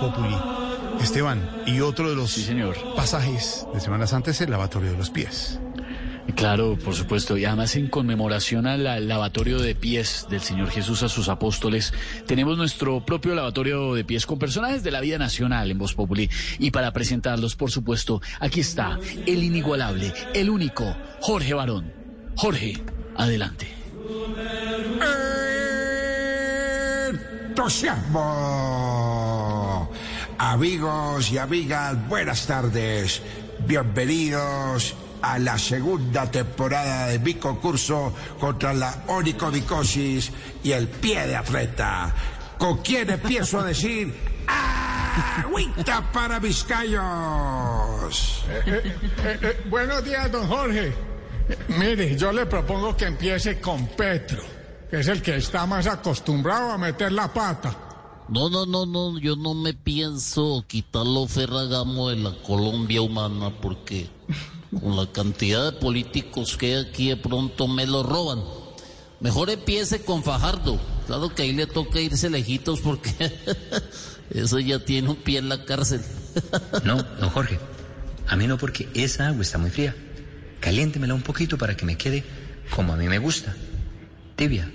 Populi. Esteban, y otro de los Sí, señor. pasajes de Semana Santa es el lavatorio de los pies. Claro, por supuesto. Y además en conmemoración al lavatorio de pies del Señor Jesús a sus apóstoles, tenemos nuestro propio lavatorio de pies con personajes de la vida nacional en Voz Populi. Y para presentarlos, por supuesto, aquí está el inigualable, el único, Jorge Barón. Jorge, adelante. entusiasmo. Amigos y amigas, buenas tardes. Bienvenidos a la segunda temporada de mi concurso contra la onicomicosis y el pie de atleta. ¿Con quién empiezo a decir? ¡Agüita para mis callos! Eh, eh, buenos días, don Jorge. Eh, mire, yo le propongo que empiece con Petro, que es el que está más acostumbrado a meter la pata. No, no, no, no, yo no me pienso quitar los Ferragamo de la Colombia humana porque con la cantidad de políticos que hay aquí de pronto me lo roban. Mejor empiece con Fajardo. Claro que ahí le toca irse lejitos porque eso ya tiene un pie en la cárcel. No, don Jorge. A mí no porque esa agua está muy fría. Caliéntemela un poquito para que me quede como a mí me gusta. Tibia.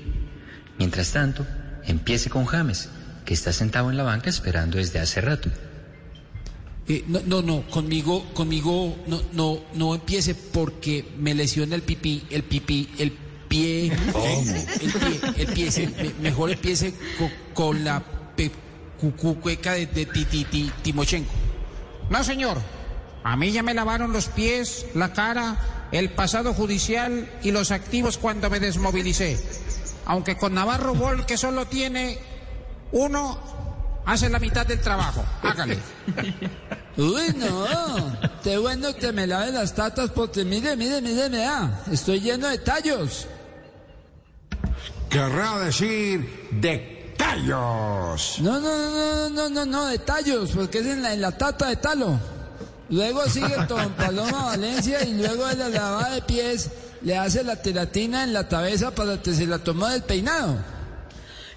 Mientras tanto, empiece con James, que está sentado en la banca esperando desde hace rato. Eh, no, no, no, conmigo, conmigo no, no, no empiece porque me lesiona el pipí, el pipí, el pie, el pie, el pie, sí, me- mejor empiece co- con, la pe- cu- cu- cueca de, de ti, ti- ti- Timochenko. No, señor. A mí ya me lavaron los pies, la cara, el pasado judicial y los activos cuando me desmovilicé. Aunque con Navarro Bol, que solo tiene uno, hace la mitad del trabajo. Hágale. Uy, no, qué bueno que me lave las tatas porque mire, mire, mire, vea, estoy lleno de tallos. Querrá decir de callos. No, no, no, no, no, no, de tallos, porque es en la, en la tata de talo. Luego sigue con Paloma Valencia y luego de la lavada de pies le hace la telatina en la cabeza para que se la tomó del peinado.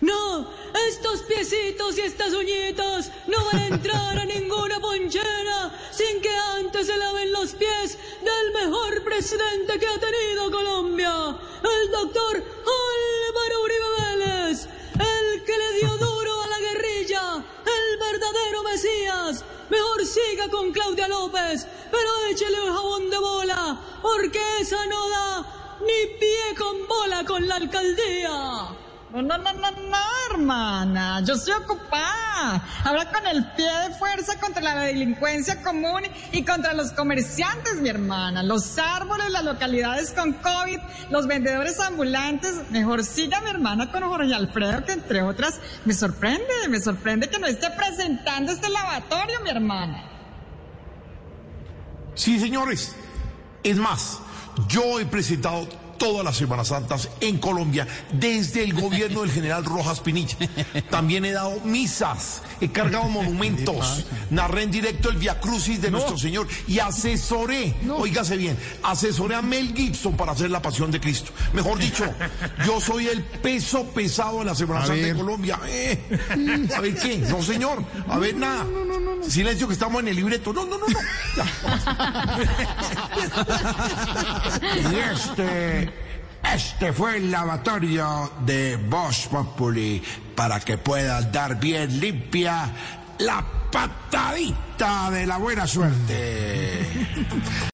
No, estos piecitos y estas uñitas no van a entrar a ninguna ponchera sin que antes se laven los pies del mejor presidente que ha tenido Colombia, el doctor Álvaro Uribe Vélez, el que le dio duro a la guerrilla, el verdadero Mesías. Mejor siga con Claudia López, pero échele un jabón de bola, porque esa no da ni pie con bola con la alcaldía. No, no, no, no, hermana. Yo estoy ocupada. Habla con el pie de fuerza contra la delincuencia común y contra los comerciantes, mi hermana. Los árboles, las localidades con COVID, los vendedores ambulantes. Mejor siga mi hermana con Jorge Alfredo, que entre otras me sorprende, me sorprende que no esté presentando este lavatorio, mi hermana. Sí, señores. Es más, yo he presentado todas las Semanas Santas en Colombia desde el gobierno del general Rojas Pinilla. También he dado misas, he cargado monumentos, narré en directo el Via Crucis de nuestro Señor y asesoré, oígase bien, asesoré a Mel Gibson para hacer la Pasión de Cristo. Mejor dicho, yo soy el peso pesado de la Semana A Santa ver. en Colombia. Eh, a ver qué, no señor, a ver nada. Silencio que estamos en el libreto. No, no, no, no. Y este, este fue el lavatorio de Voz Populi para que puedas dar bien limpia la patadita de la buena suerte.